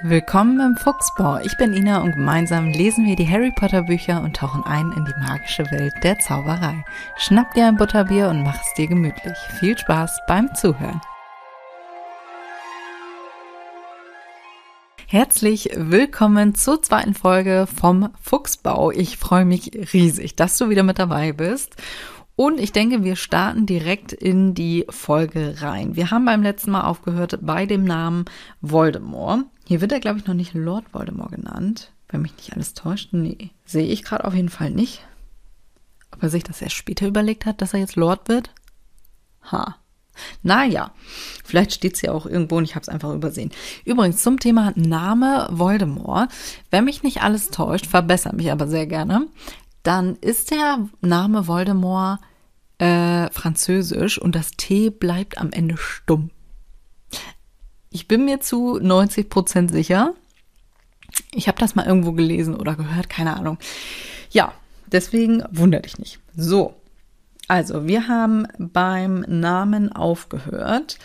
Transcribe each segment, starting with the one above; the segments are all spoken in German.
Willkommen im Fuchsbau. Ich bin Ina und gemeinsam lesen wir die Harry Potter Bücher und tauchen ein in die magische Welt der Zauberei. Schnapp dir ein Butterbier und mach es dir gemütlich. Viel Spaß beim Zuhören. Herzlich willkommen zur zweiten Folge vom Fuchsbau. Ich freue mich riesig, dass du wieder mit dabei bist. Und ich denke, wir starten direkt in die Folge rein. Wir haben beim letzten Mal aufgehört bei dem Namen Voldemort. Hier wird er, glaube ich, noch nicht Lord Voldemort genannt. Wenn mich nicht alles täuscht. Nee, sehe ich gerade auf jeden Fall nicht. Ob er sich das erst später überlegt hat, dass er jetzt Lord wird? Ha. Naja, vielleicht steht es ja auch irgendwo und ich habe es einfach übersehen. Übrigens zum Thema Name Voldemort. Wenn mich nicht alles täuscht, verbessere mich aber sehr gerne, dann ist der Name Voldemort äh, französisch und das T bleibt am Ende stumm. Ich bin mir zu 90 Prozent sicher. Ich habe das mal irgendwo gelesen oder gehört, keine Ahnung. Ja, deswegen wundert dich nicht. So, also wir haben beim Namen aufgehört.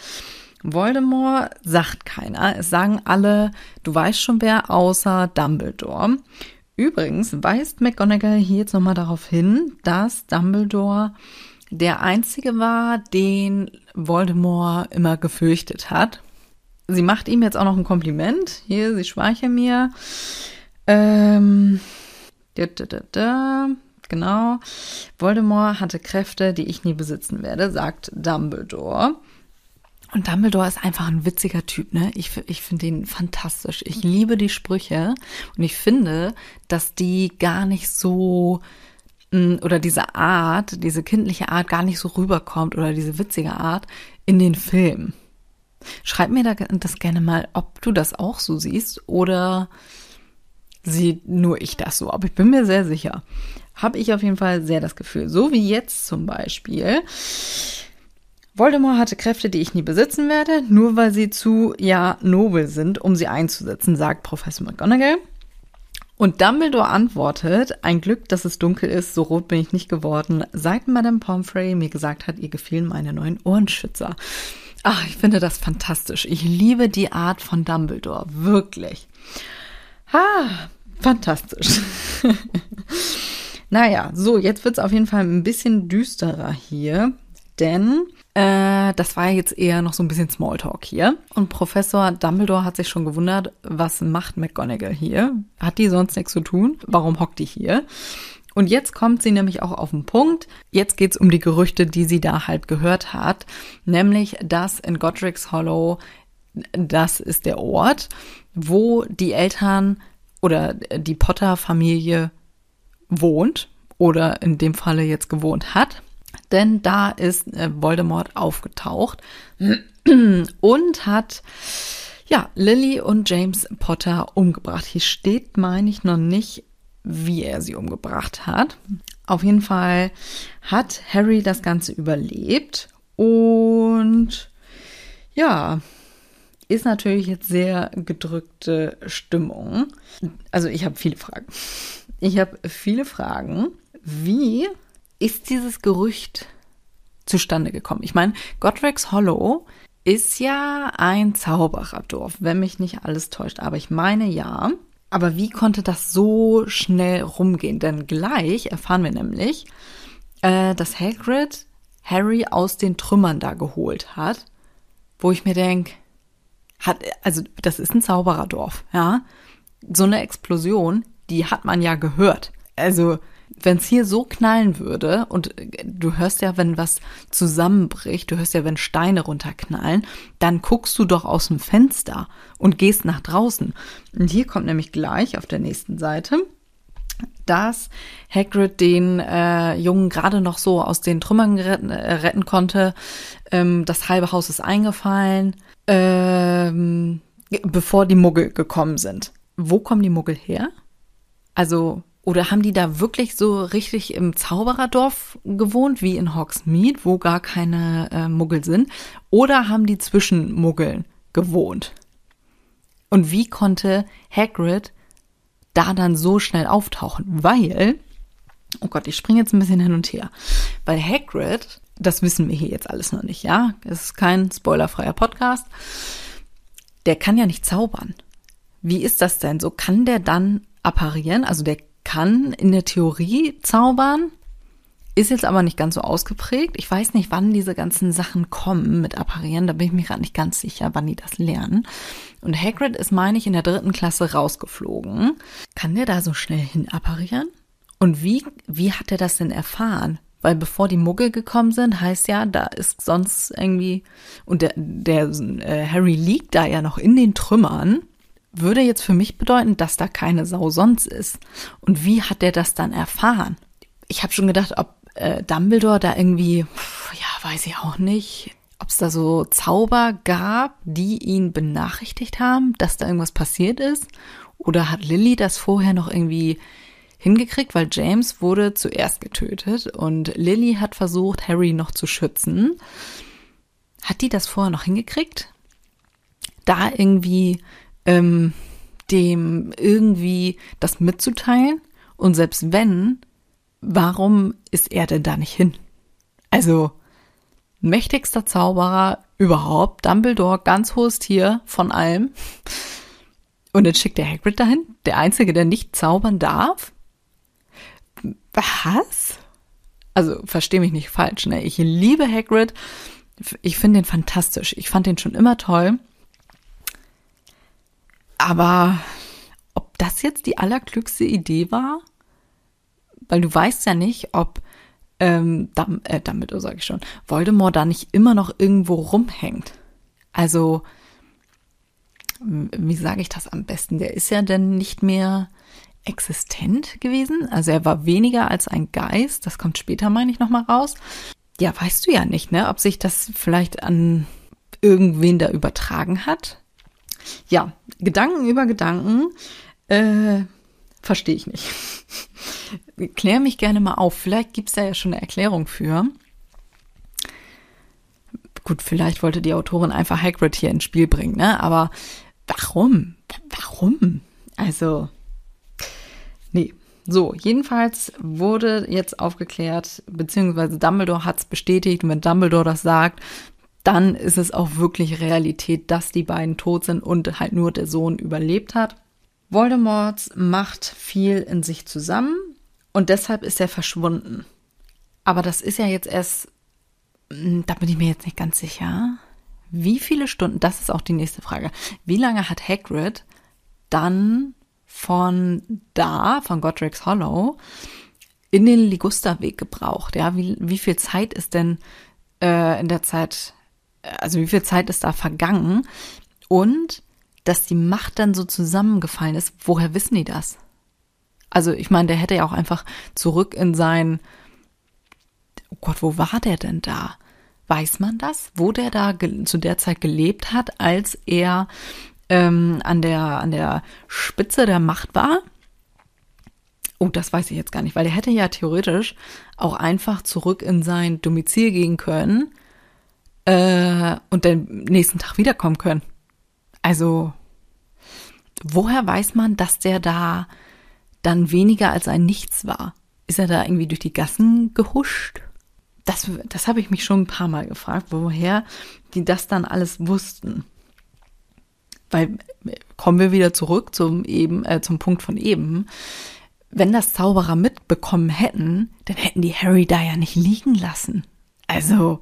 Voldemort sagt keiner. Es sagen alle, du weißt schon wer, außer Dumbledore. Übrigens weist McGonagall hier jetzt nochmal darauf hin, dass Dumbledore der einzige war, den Voldemort immer gefürchtet hat sie macht ihm jetzt auch noch ein Kompliment. Hier, sie schweiche mir. Ähm, da, da, da, da, genau. Voldemort hatte Kräfte, die ich nie besitzen werde, sagt Dumbledore. Und Dumbledore ist einfach ein witziger Typ, ne? Ich, ich finde ihn fantastisch. Ich liebe die Sprüche und ich finde, dass die gar nicht so mm, oder diese Art, diese kindliche Art gar nicht so rüberkommt oder diese witzige Art in den Filmen. Schreib mir das gerne mal, ob du das auch so siehst oder sehe nur ich das so. Aber ich bin mir sehr sicher. Habe ich auf jeden Fall sehr das Gefühl. So wie jetzt zum Beispiel. Voldemort hatte Kräfte, die ich nie besitzen werde, nur weil sie zu, ja, nobel sind, um sie einzusetzen, sagt Professor McGonagall. Und Dumbledore antwortet, ein Glück, dass es dunkel ist, so rot bin ich nicht geworden, seit Madame Pomfrey mir gesagt hat, ihr gefielen meine neuen Ohrenschützer. Ach, ich finde das fantastisch. Ich liebe die Art von Dumbledore. Wirklich. Ah, fantastisch. naja, so, jetzt wird es auf jeden Fall ein bisschen düsterer hier, denn äh, das war jetzt eher noch so ein bisschen Smalltalk hier. Und Professor Dumbledore hat sich schon gewundert, was macht McGonagall hier? Hat die sonst nichts zu tun? Warum hockt die hier? Und jetzt kommt sie nämlich auch auf den Punkt. Jetzt geht's um die Gerüchte, die sie da halt gehört hat. Nämlich, dass in Godric's Hollow, das ist der Ort, wo die Eltern oder die Potter-Familie wohnt oder in dem Falle jetzt gewohnt hat. Denn da ist äh, Voldemort aufgetaucht und hat ja, Lily und James Potter umgebracht. Hier steht, meine ich, noch nicht wie er sie umgebracht hat. Auf jeden Fall hat Harry das Ganze überlebt und ja, ist natürlich jetzt sehr gedrückte Stimmung. Also ich habe viele Fragen. Ich habe viele Fragen. Wie ist dieses Gerücht zustande gekommen? Ich meine, Godric's Hollow ist ja ein Zaubererdorf, wenn mich nicht alles täuscht. Aber ich meine ja. Aber wie konnte das so schnell rumgehen? Denn gleich erfahren wir nämlich, äh, dass Hagrid Harry aus den Trümmern da geholt hat, wo ich mir denke, hat, also das ist ein Zaubererdorf, ja. So eine Explosion, die hat man ja gehört. Also wenn es hier so knallen würde und du hörst ja, wenn was zusammenbricht, du hörst ja, wenn Steine runterknallen, dann guckst du doch aus dem Fenster und gehst nach draußen. Und hier kommt nämlich gleich auf der nächsten Seite, dass Hagrid den äh, Jungen gerade noch so aus den Trümmern retten, äh, retten konnte. Ähm, das halbe Haus ist eingefallen, ähm, bevor die Muggel gekommen sind. Wo kommen die Muggel her? Also oder haben die da wirklich so richtig im Zaubererdorf gewohnt, wie in Hogsmeade, wo gar keine äh, Muggel sind? Oder haben die zwischen Muggeln gewohnt? Und wie konnte Hagrid da dann so schnell auftauchen? Weil, oh Gott, ich springe jetzt ein bisschen hin und her. Weil Hagrid, das wissen wir hier jetzt alles noch nicht, ja? Es ist kein spoilerfreier Podcast. Der kann ja nicht zaubern. wie ist das denn? So kann der dann apparieren? Also der kann in der Theorie zaubern, ist jetzt aber nicht ganz so ausgeprägt. Ich weiß nicht, wann diese ganzen Sachen kommen mit Apparieren. Da bin ich mir gerade nicht ganz sicher, wann die das lernen. Und Hagrid ist, meine ich, in der dritten Klasse rausgeflogen. Kann der da so schnell hin apparieren? Und wie, wie hat er das denn erfahren? Weil bevor die Muggel gekommen sind, heißt ja, da ist sonst irgendwie, und der, der äh, Harry liegt da ja noch in den Trümmern, würde jetzt für mich bedeuten, dass da keine Sau sonst ist. Und wie hat der das dann erfahren? Ich habe schon gedacht, ob äh, Dumbledore da irgendwie, ja, weiß ich auch nicht, ob es da so Zauber gab, die ihn benachrichtigt haben, dass da irgendwas passiert ist. Oder hat Lilly das vorher noch irgendwie hingekriegt, weil James wurde zuerst getötet und Lilly hat versucht, Harry noch zu schützen. Hat die das vorher noch hingekriegt? Da irgendwie ähm, dem irgendwie das mitzuteilen? Und selbst wenn, warum ist er denn da nicht hin? Also, mächtigster Zauberer überhaupt, Dumbledore, ganz hohes Tier von allem. Und dann schickt der Hagrid dahin, der Einzige, der nicht zaubern darf. Was? Also, verstehe mich nicht falsch, ne? Ich liebe Hagrid. Ich finde den fantastisch. Ich fand den schon immer toll. Aber ob das jetzt die allerklügste Idee war? Weil du weißt ja nicht, ob ähm, Dam äh, Dumbledore sage ich schon, Voldemort da nicht immer noch irgendwo rumhängt. Also, wie sage ich das am besten? Der ist ja dann nicht mehr existent gewesen. Also er war weniger als ein Geist. Das kommt später, meine ich, nochmal raus. Ja, weißt du ja nicht, ne? Ob sich das vielleicht an irgendwen da übertragen hat. Ja, Gedanken über Gedanken. Äh, Verstehe ich nicht. Klär mich gerne mal auf. Vielleicht gibt es da ja schon eine Erklärung für. Gut, vielleicht wollte die Autorin einfach Hagrid hier ins Spiel bringen, ne? Aber warum? Warum? Also, nee. So, jedenfalls wurde jetzt aufgeklärt, beziehungsweise Dumbledore hat es bestätigt. Und wenn Dumbledore das sagt, dann ist es auch wirklich Realität, dass die beiden tot sind und halt nur der Sohn überlebt hat. Voldemorts Macht fiel in sich zusammen und deshalb ist er verschwunden. Aber das ist ja jetzt erst, hm, da bin ich mir jetzt nicht ganz sicher. Wie viele Stunden, das ist auch die nächste Frage. Wie lange hat Hagrid dann von da, von Godric's Hollow, in den Ligusterweg gebraucht? Ja, wie, wie viel Zeit ist denn äh, in der Zeit, also wie viel Zeit ist da vergangen? Und dass die Macht dann so zusammengefallen ist, woher wissen die das? Also ich meine, der hätte ja auch einfach zurück in sein, oh Gott, wo war der denn da? Weiß man das? Wo der da zu der Zeit gelebt hat, als er ähm, an, der, an der Spitze der Macht war? Oh, das weiß ich jetzt gar nicht, weil er hätte ja theoretisch auch einfach zurück in sein Domizil gehen können äh, und den nächsten Tag wiederkommen können. Also, woher weiß man, dass der da dann weniger als ein Nichts war? Ist er da irgendwie durch die Gassen gehuscht? Das, das habe ich mich schon ein paar Mal gefragt, woher die das dann alles wussten. Weil kommen wir wieder zurück zum eben äh, zum Punkt von eben. Wenn das Zauberer mitbekommen hätten, dann hätten die Harry da ja nicht liegen lassen. Also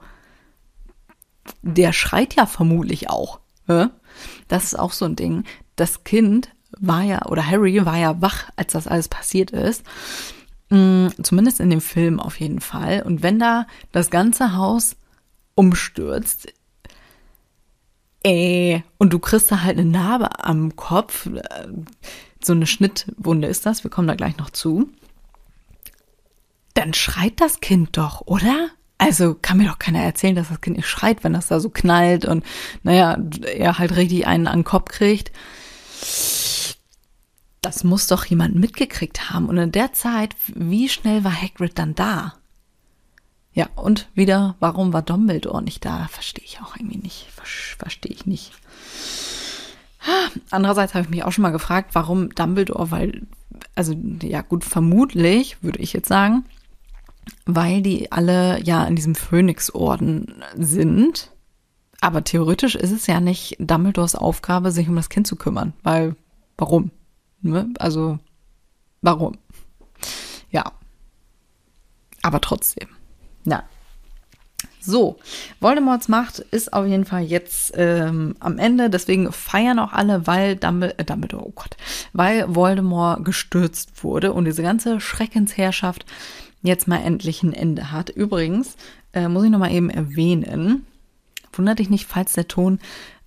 der schreit ja vermutlich auch. Das ist auch so ein Ding. Das Kind war ja, oder Harry war ja wach, als das alles passiert ist. Mm, zumindest in dem Film auf jeden Fall. Und wenn da das ganze Haus umstürzt, äh, und du kriegst da halt eine Narbe am Kopf, äh, so eine Schnittwunde ist das, wir kommen da gleich noch zu, dann schreit das Kind doch, oder? Also kann mir doch keiner erzählen, dass das Kind nicht schreit, wenn das da so knallt und naja, er halt richtig einen an den Kopf kriegt. Das muss doch jemand mitgekriegt haben. Und in der Zeit, wie schnell war Hagrid dann da? Ja, und wieder, warum war Dumbledore nicht da? Verstehe ich auch irgendwie nicht. Verstehe ich nicht. Andererseits habe ich mich auch schon mal gefragt, warum Dumbledore, weil, also ja gut, vermutlich, würde ich jetzt sagen, weil die alle ja in diesem Phönixorden sind. Aber theoretisch ist es ja nicht Dumbledores Aufgabe, sich um das Kind zu kümmern, weil warum? Ne? Also, warum? Ja. Aber trotzdem. Ja. So, Voldemorts Macht ist auf jeden Fall jetzt ähm, am Ende, deswegen feiern auch alle, weil äh, Dumbledore, oh Gott, weil Voldemort gestürzt wurde und diese ganze Schreckensherrschaft jetzt mal endlich ein Ende hat. Übrigens, äh, muss ich noch mal eben erwähnen, wundert dich nicht, falls der Ton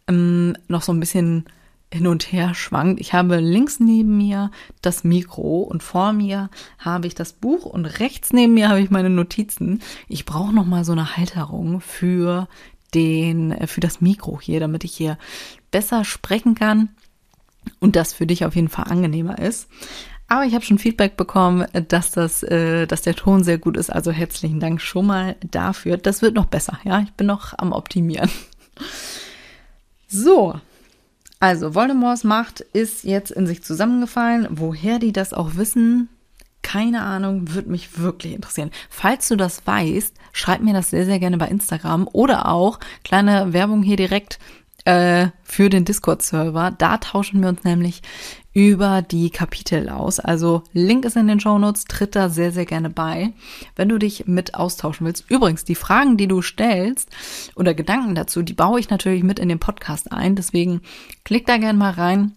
ähm, noch so ein bisschen hin und her schwankt. Ich habe links neben mir das Mikro und vor mir habe ich das Buch und rechts neben mir habe ich meine Notizen. Ich brauche noch mal so eine Halterung für den äh, für das Mikro hier, damit ich hier besser sprechen kann und das für dich auf jeden Fall angenehmer ist. Aber ich habe schon Feedback bekommen, dass das, äh, dass der Ton sehr gut ist. Also herzlichen Dank schon mal dafür. Das wird noch besser. Ja, ich bin noch am optimieren. So, also, Voldemorts Macht ist jetzt in sich zusammengefallen. Woher die das auch wissen, keine Ahnung, würde mich wirklich interessieren. Falls du das weißt, schreib mir das sehr, sehr gerne bei Instagram oder auch kleine Werbung hier direkt äh, für den Discord-Server. Da tauschen wir uns nämlich über die Kapitel aus. Also Link ist in den Show Notes, tritt da sehr, sehr gerne bei, wenn du dich mit austauschen willst. Übrigens, die Fragen, die du stellst oder Gedanken dazu, die baue ich natürlich mit in den Podcast ein. Deswegen klick da gerne mal rein.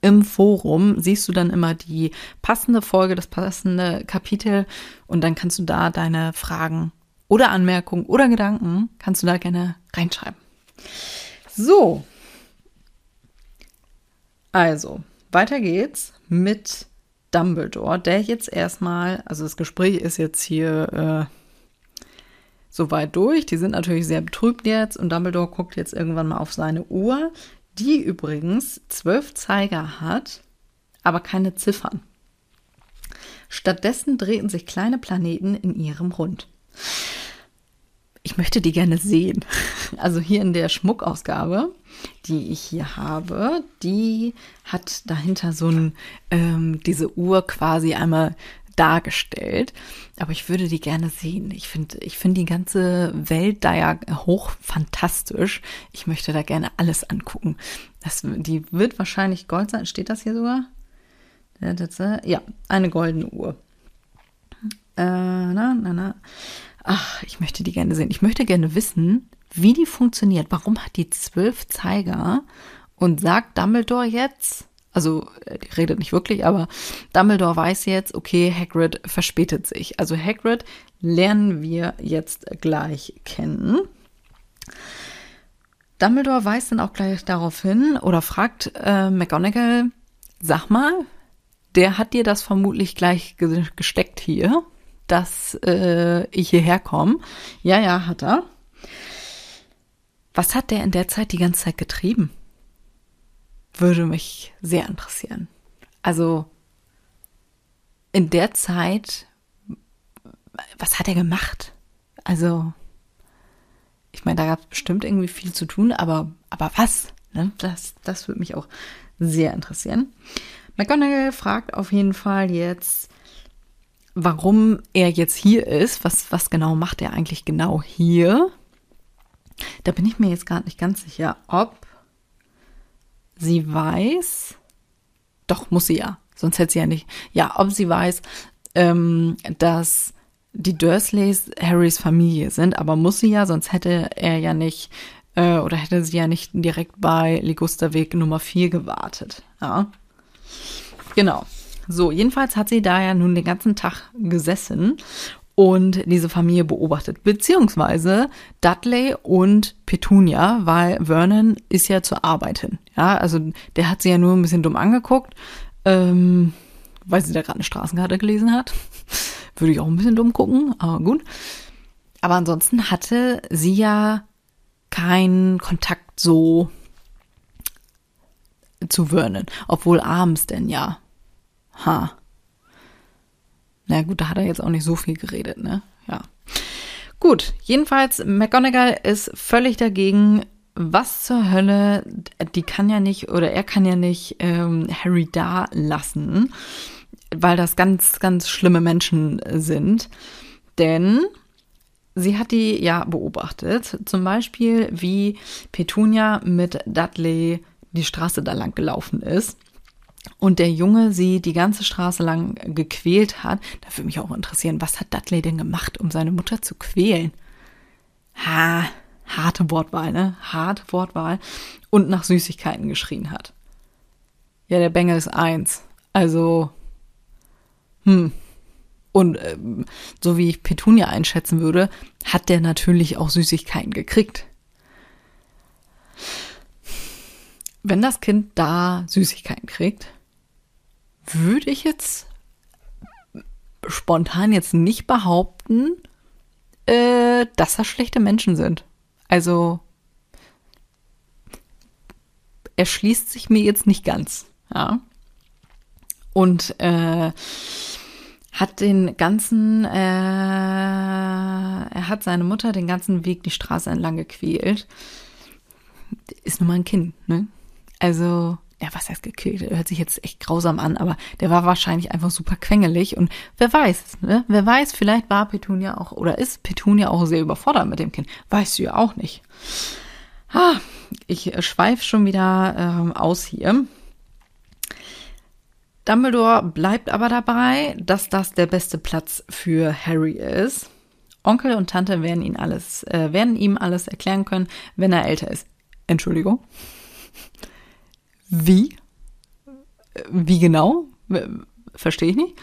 Im Forum siehst du dann immer die passende Folge, das passende Kapitel und dann kannst du da deine Fragen oder Anmerkungen oder Gedanken kannst du da gerne reinschreiben. So. Also, weiter geht's mit Dumbledore, der jetzt erstmal, also das Gespräch ist jetzt hier äh, soweit durch. Die sind natürlich sehr betrübt jetzt und Dumbledore guckt jetzt irgendwann mal auf seine Uhr, die übrigens zwölf Zeiger hat, aber keine Ziffern. Stattdessen drehten sich kleine Planeten in ihrem Rund ich möchte die gerne sehen. Also hier in der Schmuckausgabe, die ich hier habe, die hat dahinter so ein, ähm, diese Uhr quasi einmal dargestellt. Aber ich würde die gerne sehen. Ich finde, ich finde die ganze Welt da ja hoch fantastisch. Ich möchte da gerne alles angucken. Das, die wird wahrscheinlich Gold sein. Steht das hier sogar? Ja, eine goldene Uhr. Äh, na, na, na. Ach, ich möchte die gerne sehen. Ich möchte gerne wissen, wie die funktioniert. Warum hat die zwölf Zeiger? Und sagt Dumbledore jetzt, also äh, die redet nicht wirklich, aber Dumbledore weiß jetzt, okay, Hagrid verspätet sich. Also Hagrid lernen wir jetzt gleich kennen. Dumbledore weist dann auch gleich darauf hin oder fragt äh, McGonagall, sag mal, der hat dir das vermutlich gleich gesteckt hier dass äh, ich hierher komme. Ja, ja, hat er. Was hat der in der Zeit die ganze Zeit getrieben? Würde mich sehr interessieren. Also in der Zeit, was hat er gemacht? Also, ich meine, da gab es bestimmt irgendwie viel zu tun, aber, aber was? Ne? Das, das würde mich auch sehr interessieren. McGonagall fragt auf jeden Fall jetzt, warum er jetzt hier ist. Was, was genau macht er eigentlich genau hier? Da bin ich mir jetzt gar nicht ganz sicher, ob sie weiß. Doch, muss sie ja. Sonst hätte sie ja nicht. Ja, ob sie weiß, ähm, dass die Dursleys Harrys Familie sind, aber muss sie ja, sonst hätte er ja nicht äh, oder hätte sie ja nicht direkt bei Ligusterweg Nummer 4 gewartet. Ja. Genau. So, jedenfalls hat sie da ja nun den ganzen Tag gesessen und diese Familie beobachtet, beziehungsweise Dudley und Petunia, weil Vernon ist ja zur Arbeit hin. Ja, also der hat sie ja nur ein bisschen dumm angeguckt, ähm, weil sie da gerade eine Straßenkarte gelesen hat. Würde ich auch ein bisschen dumm gucken, aber gut. Aber ansonsten hatte sie ja keinen Kontakt so zu Vernon, obwohl abends denn ja. Ha. Na gut, da hat er jetzt auch nicht so viel geredet, ne? Ja. Gut, jedenfalls, McGonagall ist völlig dagegen. Was zur Hölle, die kann ja nicht, oder er kann ja nicht ähm, Harry da lassen, weil das ganz, ganz schlimme Menschen sind. Denn sie hat die ja beobachtet. Zum Beispiel, wie Petunia mit Dudley die Straße da lang gelaufen ist. Und der Junge sie die ganze Straße lang gequält hat, da würde mich auch interessieren, was hat Dudley denn gemacht, um seine Mutter zu quälen? Ha, harte Wortwahl, ne? Harte Wortwahl. Und nach Süßigkeiten geschrien hat. Ja, der Bengel ist eins. Also, hm. Und ähm, so wie ich Petunia einschätzen würde, hat der natürlich auch Süßigkeiten gekriegt. Wenn das Kind da Süßigkeiten kriegt, würde ich jetzt spontan jetzt nicht behaupten, äh, dass das schlechte Menschen sind. Also erschließt sich mir jetzt nicht ganz. Ja. Und äh, hat den ganzen, äh, er hat seine Mutter den ganzen Weg die Straße entlang gequält. Ist nun mal ein Kind, ne? Also, ja, was heißt gequält? Hört sich jetzt echt grausam an, aber der war wahrscheinlich einfach super quengelig und wer weiß, ne? Wer weiß, vielleicht war Petunia auch oder ist Petunia auch sehr überfordert mit dem Kind. Weißt du ja auch nicht. Ah, ich schweife schon wieder ähm, aus hier. Dumbledore bleibt aber dabei, dass das der beste Platz für Harry ist. Onkel und Tante werden, ihn alles, äh, werden ihm alles erklären können, wenn er älter ist. Entschuldigung. Wie? Wie genau? Verstehe ich nicht.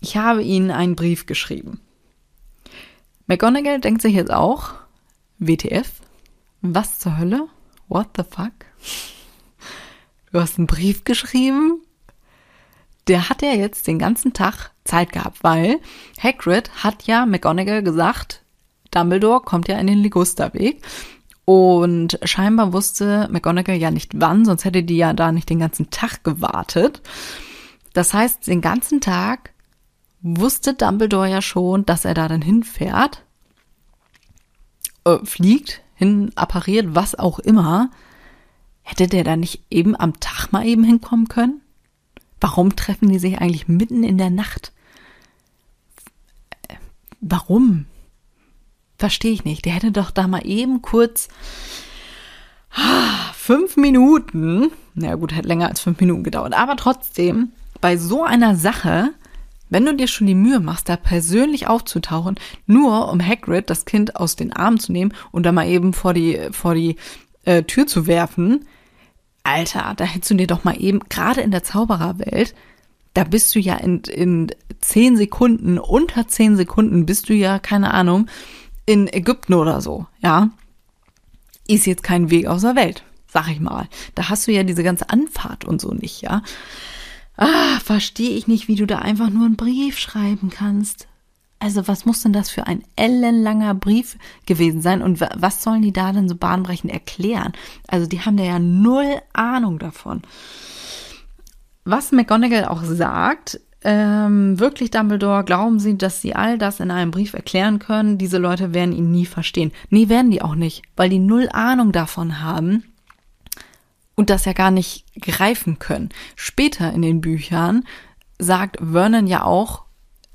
Ich habe ihnen einen Brief geschrieben. McGonagall denkt sich jetzt auch, WTF? Was zur Hölle? What the fuck? Du hast einen Brief geschrieben? Der hat ja jetzt den ganzen Tag Zeit gehabt, weil Hagrid hat ja McGonagall gesagt, Dumbledore kommt ja in den Ligusterweg und scheinbar wusste McGonagall ja nicht wann, sonst hätte die ja da nicht den ganzen Tag gewartet. Das heißt, den ganzen Tag wusste Dumbledore ja schon, dass er da dann hinfährt, äh, fliegt, hin appariert, was auch immer. Hätte der da nicht eben am Tag mal eben hinkommen können? Warum treffen die sich eigentlich mitten in der Nacht? Warum? Verstehe ich nicht. Der hätte doch da mal eben kurz ah, fünf Minuten, na gut, hätte länger als fünf Minuten gedauert, aber trotzdem, bei so einer Sache, wenn du dir schon die Mühe machst, da persönlich aufzutauchen, nur um Hagrid das Kind aus den Armen zu nehmen und da mal eben vor die, vor die äh, Tür zu werfen, Alter, da hättest du dir doch mal eben, gerade in der Zaubererwelt, da bist du ja in, in zehn Sekunden, unter zehn Sekunden bist du ja, keine Ahnung, in Ägypten oder so, ja. Ist jetzt kein Weg aus der Welt, sag ich mal. Da hast du ja diese ganze Anfahrt und so nicht, ja. Ah, verstehe ich nicht, wie du da einfach nur einen Brief schreiben kannst. Also was muss denn das für ein ellenlanger Brief gewesen sein und was sollen die da denn so bahnbrechend erklären? Also die haben da ja null Ahnung davon. Was McGonagall auch sagt, ähm, wirklich Dumbledore, glauben Sie, dass Sie all das in einem Brief erklären können? Diese Leute werden ihn nie verstehen. Nee, werden die auch nicht, weil die null Ahnung davon haben und das ja gar nicht greifen können. Später in den Büchern sagt Vernon ja auch,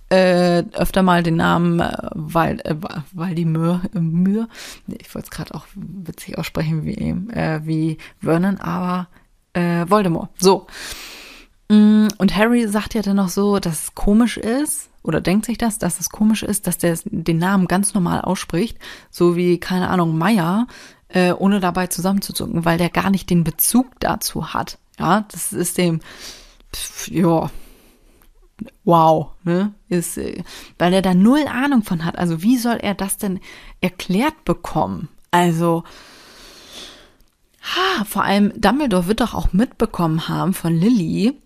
äh, öfter mal den Namen äh, Wal, äh, Waldimir, äh, ich wollte es gerade auch witzig aussprechen wie, äh, wie Vernon, aber äh, Voldemort. So. Mm, und Harry sagt ja dann noch so, dass es komisch ist, oder denkt sich das, dass es komisch ist, dass der den Namen ganz normal ausspricht, so wie, keine Ahnung, Meier, äh, ohne dabei zusammenzuzucken, weil der gar nicht den Bezug dazu hat. Ja, das ist dem, ja, wow, ne? Ist, äh, weil er da null Ahnung von hat. Also wie soll er das denn erklärt bekommen? Also, ha, vor allem Dumbledore wird doch auch mitbekommen haben von Lilly.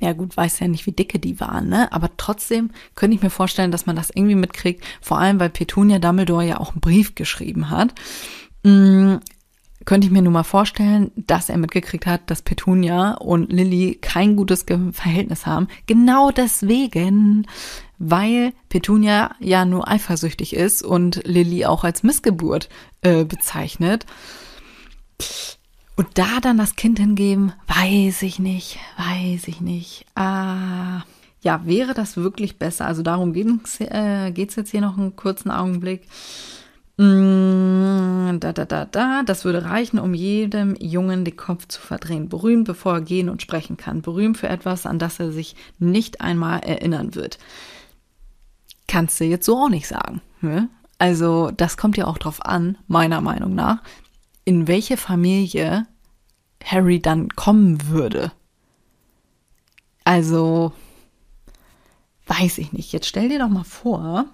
Ja gut, weiß ja nicht, wie dicke die waren, ne? Aber trotzdem könnte ich mir vorstellen, dass man das irgendwie mitkriegt. Vor allem, weil Petunia Dumbledore ja auch einen Brief geschrieben hat. Hm, könnte ich mir nun mal vorstellen, dass er mitgekriegt hat, dass Petunia und Lilly kein gutes Verhältnis haben. Genau deswegen, weil Petunia ja nur eifersüchtig ist und Lilly auch als Missgeburt äh, bezeichnet. Und da dann das Kind hingeben, weiß ich nicht, weiß ich nicht. Ah, ja, wäre das wirklich besser? Also darum geht es äh, jetzt hier noch einen kurzen Augenblick. Äh, da, da, da, da, das würde reichen, um jedem Jungen den Kopf zu verdrehen. Berühmt, bevor er gehen und sprechen kann. Berühmt für etwas, an das er sich nicht einmal erinnern wird. Kannst du jetzt so auch nicht sagen. Ne? Also, das kommt ja auch drauf an, meiner Meinung nach, in welche Familie Harry dann kommen würde. Also, weiß ich nicht. Jetzt stell dir doch mal vor,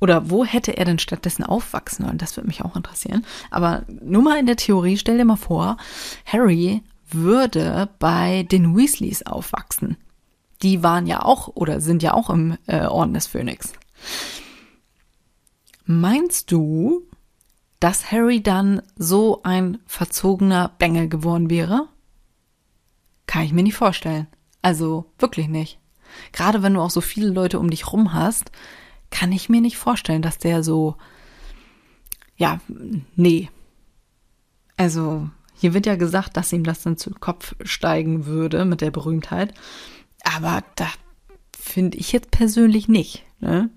oder wo hätte er denn stattdessen aufwachsen sollen? Das würde mich auch interessieren. Aber nur mal in der Theorie, stell dir mal vor, Harry würde bei den Weasleys aufwachsen. Die waren ja auch oder sind ja auch im äh, Orden des Phönix. Meinst du, dass Harry dann so ein verzogener Bengel geworden wäre? Kann ich mir nicht vorstellen. Also wirklich nicht. Gerade wenn du auch so viele Leute um dich rum hast, kann ich mir nicht vorstellen, dass der so, ja, nee. Also, hier wird ja gesagt, dass ihm das dann zu Kopf steigen würde mit der Berühmtheit. Aber da finde ich jetzt persönlich nicht. Ne?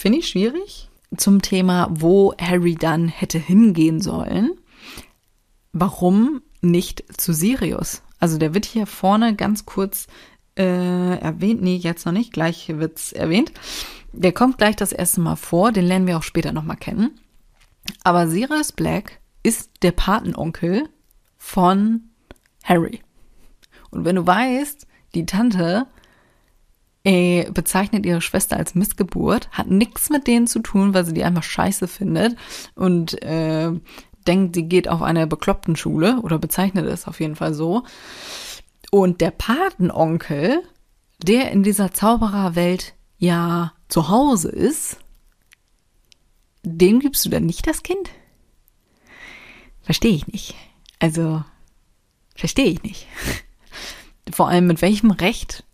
Finde ich schwierig. Zum Thema, wo Harry dann hätte hingehen sollen. Warum nicht zu Sirius? Also der wird hier vorne ganz kurz äh, erwähnt. Nee, jetzt noch nicht. Gleich wird's erwähnt. Der kommt gleich das erste Mal vor. Den lernen wir auch später nochmal kennen. Aber Sirius Black ist der Patenonkel von Harry. Und wenn du weißt, die Tante äh, bezeichnet ihre Schwester als Missgeburt, hat nichts mit denen zu tun, weil sie die einfach scheiße findet und äh, denkt, sie geht auf eine bekloppten Schule oder bezeichnet es auf jeden Fall so. Und der Patenonkel, der in dieser Zaubererwelt ja zu Hause ist, dem gibst du dann nicht das Kind? Verstehe ich nicht. Also, verstehe ich nicht. Vor allem, mit welchem Recht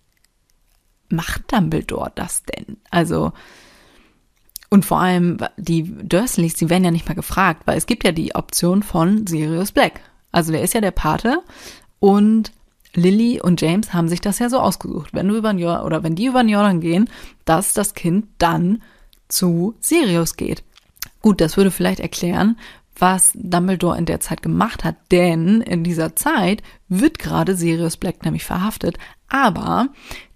macht Dumbledore das denn? Also, und vor allem, die Dursleys, die werden ja nicht mal gefragt, weil es gibt ja die Option von Sirius Black. Also, der ist ja der Pate und Lily und James haben sich das ja so ausgesucht. Wenn du über den Jordan, oder wenn die über den Jordan gehen, dass das Kind dann zu Sirius geht. Gut, das würde vielleicht erklären, was Dumbledore in der Zeit gemacht hat, denn in dieser Zeit wird gerade Sirius Black nämlich verhaftet, aber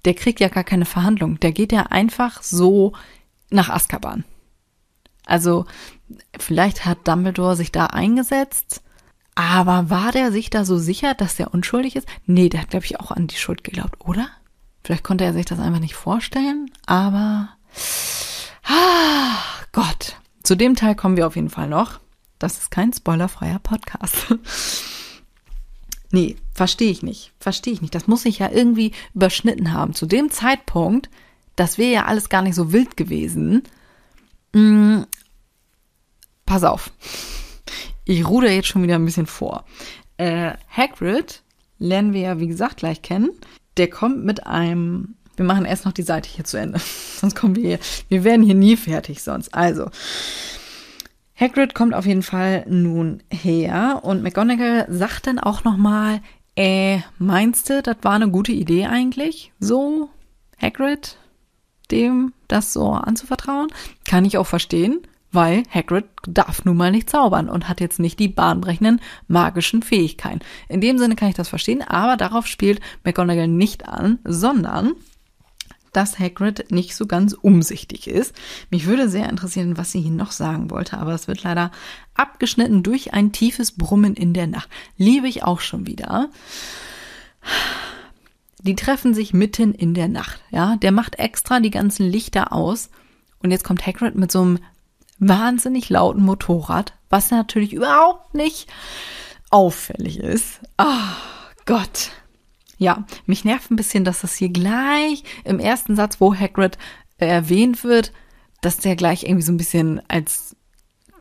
der kriegt ja gar keine Verhandlung, der geht ja einfach so nach Azkaban. Also vielleicht hat Dumbledore sich da eingesetzt, aber war der sich da so sicher, dass der unschuldig ist? Nee, der hat, glaube ich, auch an die Schuld geglaubt, oder? Vielleicht konnte er sich das einfach nicht vorstellen, aber ah, Gott. Zu dem Teil kommen wir auf jeden Fall noch. Das ist kein spoilerfreier Podcast. Nee, verstehe ich nicht. Verstehe ich nicht. Das muss sich ja irgendwie überschnitten haben. Zu dem Zeitpunkt, das wäre ja alles gar nicht so wild gewesen. Hm, pass auf. Ich ruder jetzt schon wieder ein bisschen vor. Äh, Hagrid lernen wir ja, wie gesagt, gleich kennen. Der kommt mit einem. Wir machen erst noch die Seite hier zu Ende. sonst kommen wir hier. Wir werden hier nie fertig sonst. Also. Hagrid kommt auf jeden Fall nun her und McGonagall sagt dann auch nochmal, äh, meinst du, das war eine gute Idee eigentlich? So, Hagrid, dem das so anzuvertrauen? Kann ich auch verstehen weil Hagrid darf nun mal nicht zaubern und hat jetzt nicht die bahnbrechenden magischen Fähigkeiten. In dem Sinne kann ich das verstehen, aber darauf spielt McGonagall nicht an, sondern dass Hagrid nicht so ganz umsichtig ist. Mich würde sehr interessieren, was sie hier noch sagen wollte, aber es wird leider abgeschnitten durch ein tiefes Brummen in der Nacht. Liebe ich auch schon wieder. Die treffen sich mitten in der Nacht, ja. Der macht extra die ganzen Lichter aus und jetzt kommt Hagrid mit so einem wahnsinnig lauten Motorrad, was natürlich überhaupt nicht auffällig ist. Ah, oh, Gott. Ja, mich nervt ein bisschen, dass das hier gleich im ersten Satz, wo Hagrid erwähnt wird, dass der gleich irgendwie so ein bisschen als,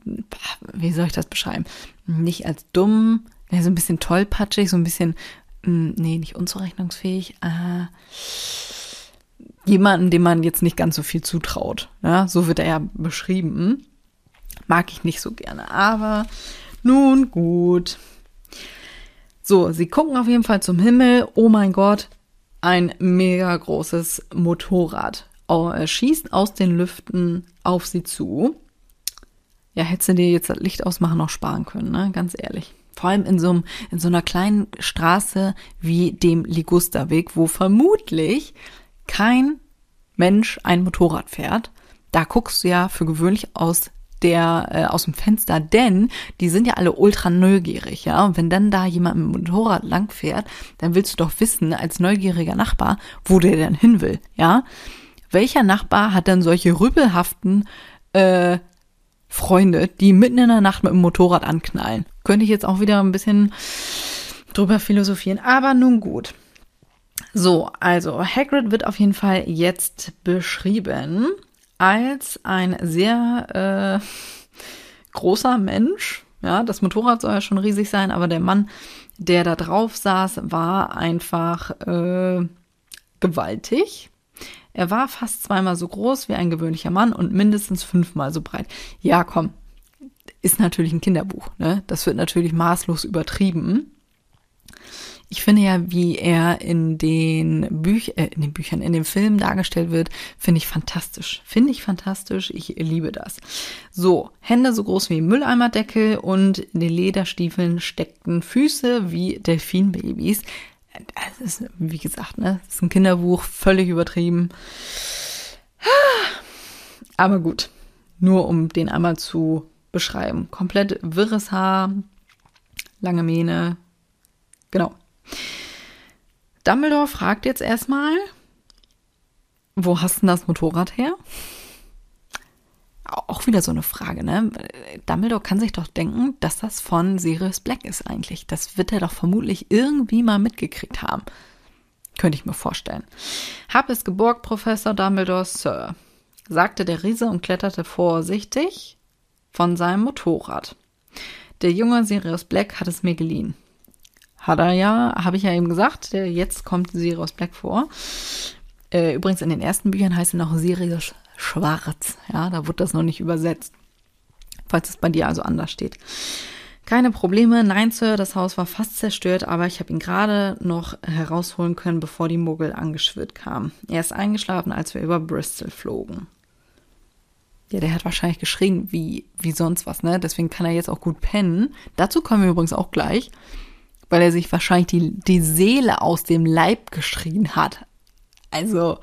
wie soll ich das beschreiben? Nicht als dumm, so ein bisschen tollpatschig, so ein bisschen, hm, nee, nicht unzurechnungsfähig, äh, jemanden, dem man jetzt nicht ganz so viel zutraut. Ja, so wird er ja beschrieben. Mag ich nicht so gerne, aber nun gut. So, sie gucken auf jeden Fall zum Himmel. Oh mein Gott, ein mega großes Motorrad. schießt aus den Lüften auf sie zu. Ja, hättest du dir jetzt das Licht ausmachen noch sparen können, ne? Ganz ehrlich. Vor allem in so, einem, in so einer kleinen Straße wie dem Ligusterweg, wo vermutlich kein Mensch ein Motorrad fährt. Da guckst du ja für gewöhnlich aus der äh, aus dem Fenster, denn die sind ja alle ultra neugierig, ja. Und wenn dann da jemand mit dem Motorrad langfährt, dann willst du doch wissen, als neugieriger Nachbar, wo der denn hin will, ja. Welcher Nachbar hat dann solche rübelhaften äh, Freunde, die mitten in der Nacht mit dem Motorrad anknallen? Könnte ich jetzt auch wieder ein bisschen drüber philosophieren, aber nun gut. So, also Hagrid wird auf jeden Fall jetzt beschrieben als ein sehr äh, großer Mensch. Ja, das Motorrad soll ja schon riesig sein, aber der Mann, der da drauf saß, war einfach äh, gewaltig. Er war fast zweimal so groß wie ein gewöhnlicher Mann und mindestens fünfmal so breit. Ja, komm, ist natürlich ein Kinderbuch. Ne? Das wird natürlich maßlos übertrieben. Ich finde ja, wie er in den, Büch äh, in den Büchern, in den Filmen dargestellt wird, finde ich fantastisch. Finde ich fantastisch. Ich liebe das. So, Hände so groß wie Mülleimerdeckel und in den Lederstiefeln steckten Füße wie Delfinbabys. Das ist, wie gesagt, ne, das ist ein Kinderbuch, völlig übertrieben. Aber gut, nur um den einmal zu beschreiben. Komplett wirres Haar, lange Mähne. Genau. Dumbledore fragt jetzt erstmal, wo hast du das Motorrad her? Auch wieder so eine Frage, ne? Dumbledore kann sich doch denken, dass das von Sirius Black ist eigentlich. Das wird er doch vermutlich irgendwie mal mitgekriegt haben. Könnte ich mir vorstellen. Hab es geborgt, Professor Dumbledore, Sir, sagte der Riese und kletterte vorsichtig von seinem Motorrad. Der junge Sirius Black hat es mir geliehen. Hat er ja, habe ich ja eben gesagt, der, jetzt kommt Sirius Black vor. Äh, übrigens in den ersten Büchern heißt er noch Sirius Schwarz. Ja, da wird das noch nicht übersetzt. Falls es bei dir also anders steht. Keine Probleme. Nein, Sir, das Haus war fast zerstört, aber ich habe ihn gerade noch herausholen können, bevor die Muggel angeschwirrt kamen. Er ist eingeschlafen, als wir über Bristol flogen. Ja, der hat wahrscheinlich geschrien wie, wie sonst was, ne? Deswegen kann er jetzt auch gut pennen. Dazu kommen wir übrigens auch gleich weil er sich wahrscheinlich die, die Seele aus dem Leib geschrien hat. Also,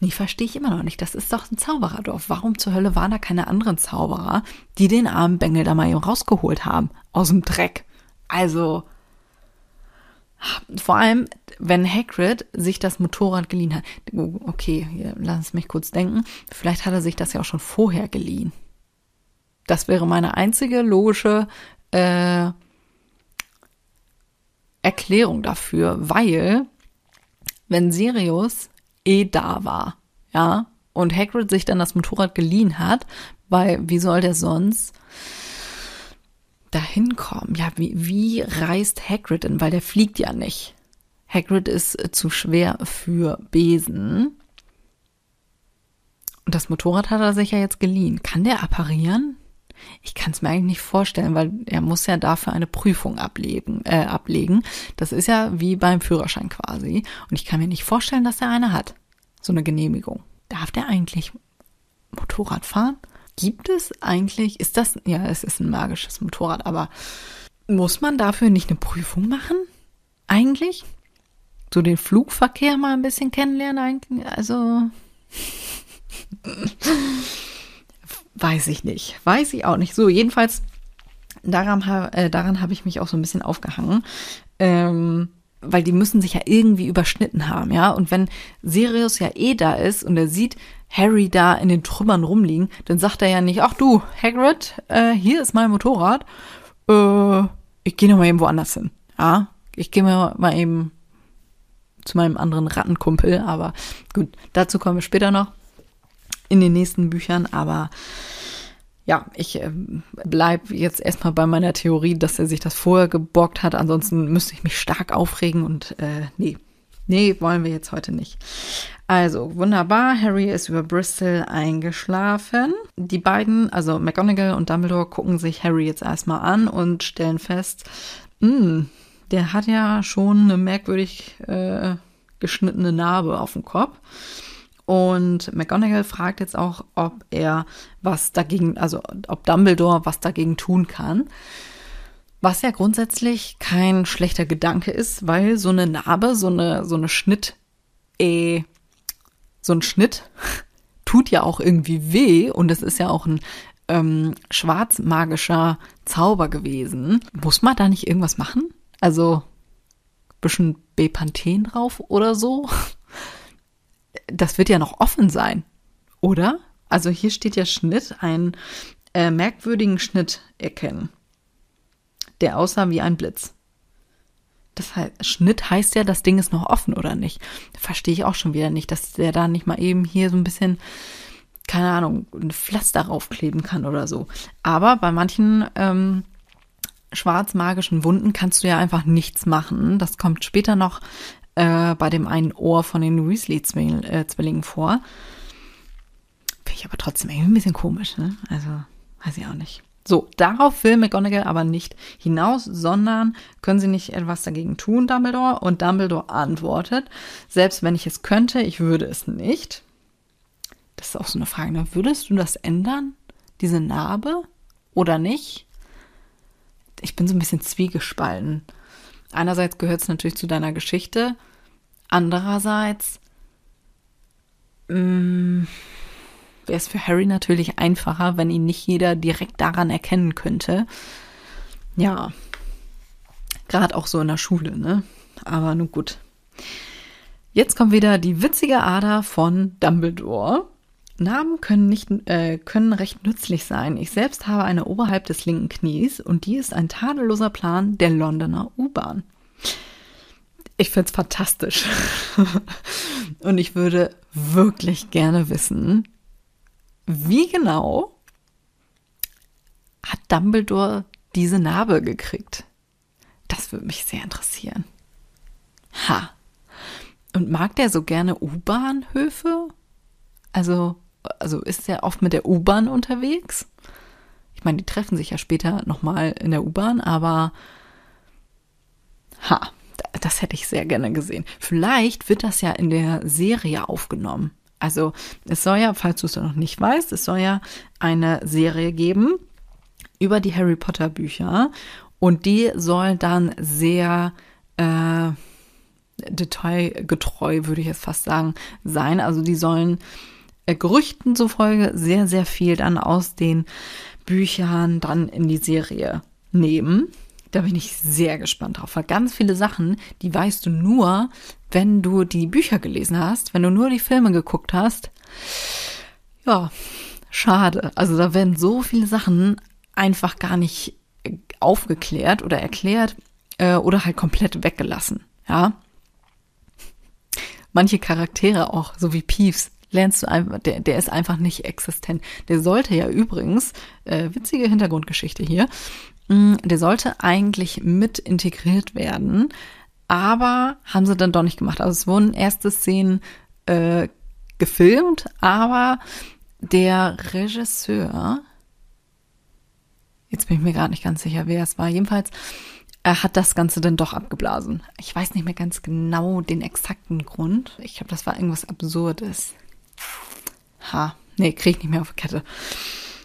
nee, verstehe ich immer noch nicht. Das ist doch ein Zaubererdorf. Warum zur Hölle waren da keine anderen Zauberer, die den armen Bengel da mal rausgeholt haben? Aus dem Dreck. Also, vor allem, wenn Hagrid sich das Motorrad geliehen hat. Okay, lass mich kurz denken. Vielleicht hat er sich das ja auch schon vorher geliehen. Das wäre meine einzige logische äh, Erklärung dafür, weil wenn Sirius eh da war, ja, und Hagrid sich dann das Motorrad geliehen hat, weil wie soll der sonst dahin kommen? Ja, wie, wie reist Hagrid denn? Weil der fliegt ja nicht. Hagrid ist zu schwer für Besen. Und das Motorrad hat er sich ja jetzt geliehen. Kann der apparieren? Ich kann es mir eigentlich nicht vorstellen, weil er muss ja dafür eine Prüfung ablegen, äh, ablegen. Das ist ja wie beim Führerschein quasi. Und ich kann mir nicht vorstellen, dass er eine hat. So eine Genehmigung. Darf der eigentlich Motorrad fahren? Gibt es eigentlich, ist das, ja, es ist ein magisches Motorrad, aber muss man dafür nicht eine Prüfung machen? Eigentlich? So den Flugverkehr mal ein bisschen kennenlernen eigentlich? Also. Weiß ich nicht. Weiß ich auch nicht. So, jedenfalls, daran, äh, daran habe ich mich auch so ein bisschen aufgehangen. Ähm, weil die müssen sich ja irgendwie überschnitten haben, ja. Und wenn Sirius ja eh da ist und er sieht Harry da in den Trümmern rumliegen, dann sagt er ja nicht, ach du, Hagrid, äh, hier ist mein Motorrad. Äh, ich gehe noch mal eben woanders hin. Ja, ich gehe mal, mal eben zu meinem anderen Rattenkumpel. Aber gut, dazu kommen wir später noch in den nächsten Büchern, aber ja, ich äh, bleib jetzt erstmal bei meiner Theorie, dass er sich das vorher geborgt hat. Ansonsten müsste ich mich stark aufregen und äh, nee, nee, wollen wir jetzt heute nicht. Also, wunderbar. Harry ist über Bristol eingeschlafen. Die beiden, also McGonagall und Dumbledore, gucken sich Harry jetzt erstmal an und stellen fest, mh, hm, der hat ja schon eine merkwürdig äh, geschnittene Narbe auf dem Kopf. Und McGonagall fragt jetzt auch, ob er was dagegen, also ob Dumbledore was dagegen tun kann. Was ja grundsätzlich kein schlechter Gedanke ist, weil so eine Narbe, so eine, so eine Schnitt, äh, so ein Schnitt tut ja auch irgendwie weh und es ist ja auch ein ähm, schwarzmagischer Zauber gewesen. Muss man da nicht irgendwas machen? Also bisschen Bepanthen drauf oder so? Das wird ja noch offen sein, oder? Also hier steht ja Schnitt, einen äh, merkwürdigen Schnitt erkennen, der aussah wie ein Blitz. Das heißt, Schnitt heißt ja, das Ding ist noch offen oder nicht. Verstehe ich auch schon wieder nicht, dass der da nicht mal eben hier so ein bisschen keine Ahnung, ein Pflaster raufkleben kann oder so. Aber bei manchen ähm, schwarzmagischen Wunden kannst du ja einfach nichts machen. Das kommt später noch äh, bei dem einen Ohr von den Weasley-Zwillingen äh, vor. Finde ich aber trotzdem irgendwie ein bisschen komisch, ne? Also, weiß ich auch nicht. So, darauf will McGonagall aber nicht hinaus, sondern können sie nicht etwas dagegen tun, Dumbledore? Und Dumbledore antwortet, selbst wenn ich es könnte, ich würde es nicht. Das ist auch so eine Frage. Ne? Würdest du das ändern? Diese Narbe? Oder nicht? Ich bin so ein bisschen zwiegespalten. Einerseits gehört es natürlich zu deiner Geschichte. Andererseits mm, wäre es für Harry natürlich einfacher, wenn ihn nicht jeder direkt daran erkennen könnte. Ja, gerade auch so in der Schule, ne? Aber nun gut. Jetzt kommt wieder die witzige Ader von Dumbledore. Namen können, nicht, äh, können recht nützlich sein. Ich selbst habe eine oberhalb des linken Knies und die ist ein tadelloser Plan der Londoner U-Bahn. Ich finde es fantastisch. und ich würde wirklich gerne wissen, wie genau hat Dumbledore diese Narbe gekriegt? Das würde mich sehr interessieren. Ha. Und mag der so gerne U-Bahnhöfe? Also also ist er oft mit der U-Bahn unterwegs. Ich meine, die treffen sich ja später nochmal in der U-Bahn, aber ha, das hätte ich sehr gerne gesehen. Vielleicht wird das ja in der Serie aufgenommen. Also es soll ja, falls du es noch nicht weißt, es soll ja eine Serie geben über die Harry Potter Bücher und die soll dann sehr äh, detailgetreu, würde ich jetzt fast sagen, sein. Also die sollen Gerüchten zufolge sehr, sehr viel dann aus den Büchern dann in die Serie nehmen. Da bin ich sehr gespannt drauf, weil ganz viele Sachen, die weißt du nur, wenn du die Bücher gelesen hast, wenn du nur die Filme geguckt hast. Ja, schade. Also da werden so viele Sachen einfach gar nicht aufgeklärt oder erklärt äh, oder halt komplett weggelassen. Ja. Manche Charaktere auch, so wie Peeves, lernst du einfach, der, der ist einfach nicht existent. Der sollte ja übrigens, äh, witzige Hintergrundgeschichte hier, mh, mm, der sollte eigentlich mit integriert werden, aber haben sie dann doch nicht gemacht. Also es wurden erste Szenen äh, gefilmt, aber der Regisseur, jetzt bin ich mir gerade nicht ganz sicher, wer es war, jedenfalls er hat das Ganze dann doch abgeblasen. Ich weiß nicht mehr ganz genau den exakten Grund. Ich glaube, das war irgendwas Absurdes. Ha, nee, krieg ich nicht mehr auf die Kette.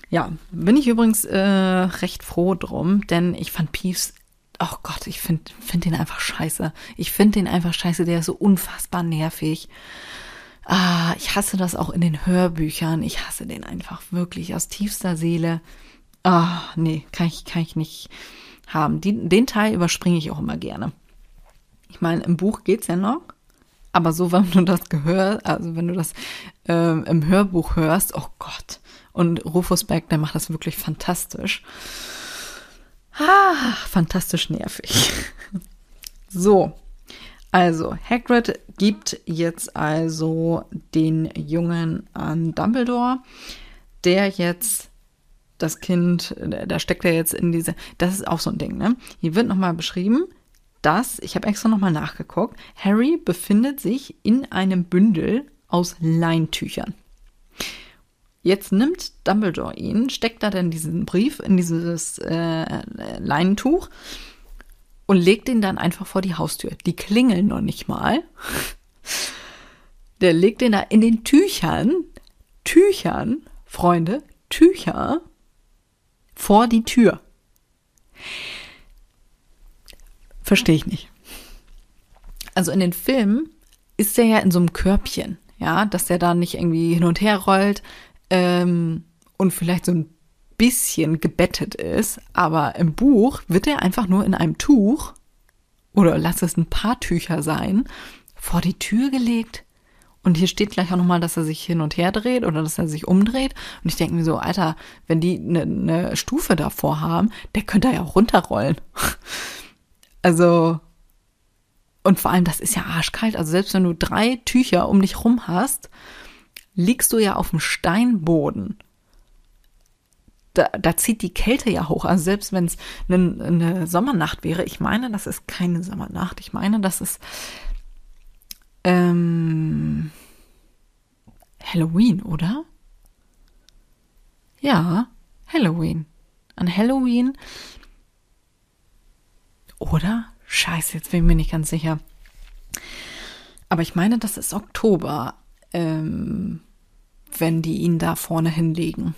Ja, bin ich übrigens äh, recht froh drum, denn ich fand Peeves, oh Gott, ich finde find den einfach scheiße. Ich finde den einfach scheiße, der ist so unfassbar nervig. Ah, ich hasse das auch in den Hörbüchern. Ich hasse den einfach wirklich aus tiefster Seele. Ah, nee, kann ich, kann ich nicht haben. Die, den Teil überspringe ich auch immer gerne. Ich meine, im Buch geht's ja noch. Aber so, wenn du das gehört, also wenn du das äh, im Hörbuch hörst, oh Gott. Und Rufus Beck, der macht das wirklich fantastisch. Ah, fantastisch nervig. so. Also, Hagrid gibt jetzt also den Jungen an Dumbledore, der jetzt das Kind, da steckt er jetzt in diese, das ist auch so ein Ding, ne? Hier wird nochmal beschrieben, dass, ich habe extra nochmal nachgeguckt, Harry befindet sich in einem Bündel aus Leintüchern. Jetzt nimmt Dumbledore ihn, steckt da dann diesen Brief in dieses äh, Leinentuch und legt ihn dann einfach vor die Haustür. Die klingeln noch nicht mal. Der legt den da in den Tüchern, Tüchern, Freunde, Tücher vor die Tür. Verstehe ich nicht. Also in den Filmen ist der ja in so einem Körbchen, ja, dass der da nicht irgendwie hin und her rollt ähm, und vielleicht so ein bisschen gebettet ist, aber im Buch wird er einfach nur in einem Tuch oder lass es ein paar Tücher sein, vor die Tür gelegt. Und hier steht gleich auch nochmal, dass er sich hin und her dreht oder dass er sich umdreht. Und ich denke mir so, Alter, wenn die eine ne Stufe davor haben, der könnte ja auch runterrollen. Also, und vor allem, das ist ja arschkalt. Also selbst wenn du drei Tücher um dich rum hast, liegst du ja auf dem Steinboden da, da zieht die Kälte ja hoch. Also selbst wenn es eine, eine Sommernacht wäre, ich meine, das ist keine Sommernacht. Ich meine, das ist ähm, Halloween, oder? Ja, Halloween. An Halloween. Oder? Scheiße, jetzt bin ich mir nicht ganz sicher. Aber ich meine, das ist Oktober, ähm, wenn die ihn da vorne hinlegen.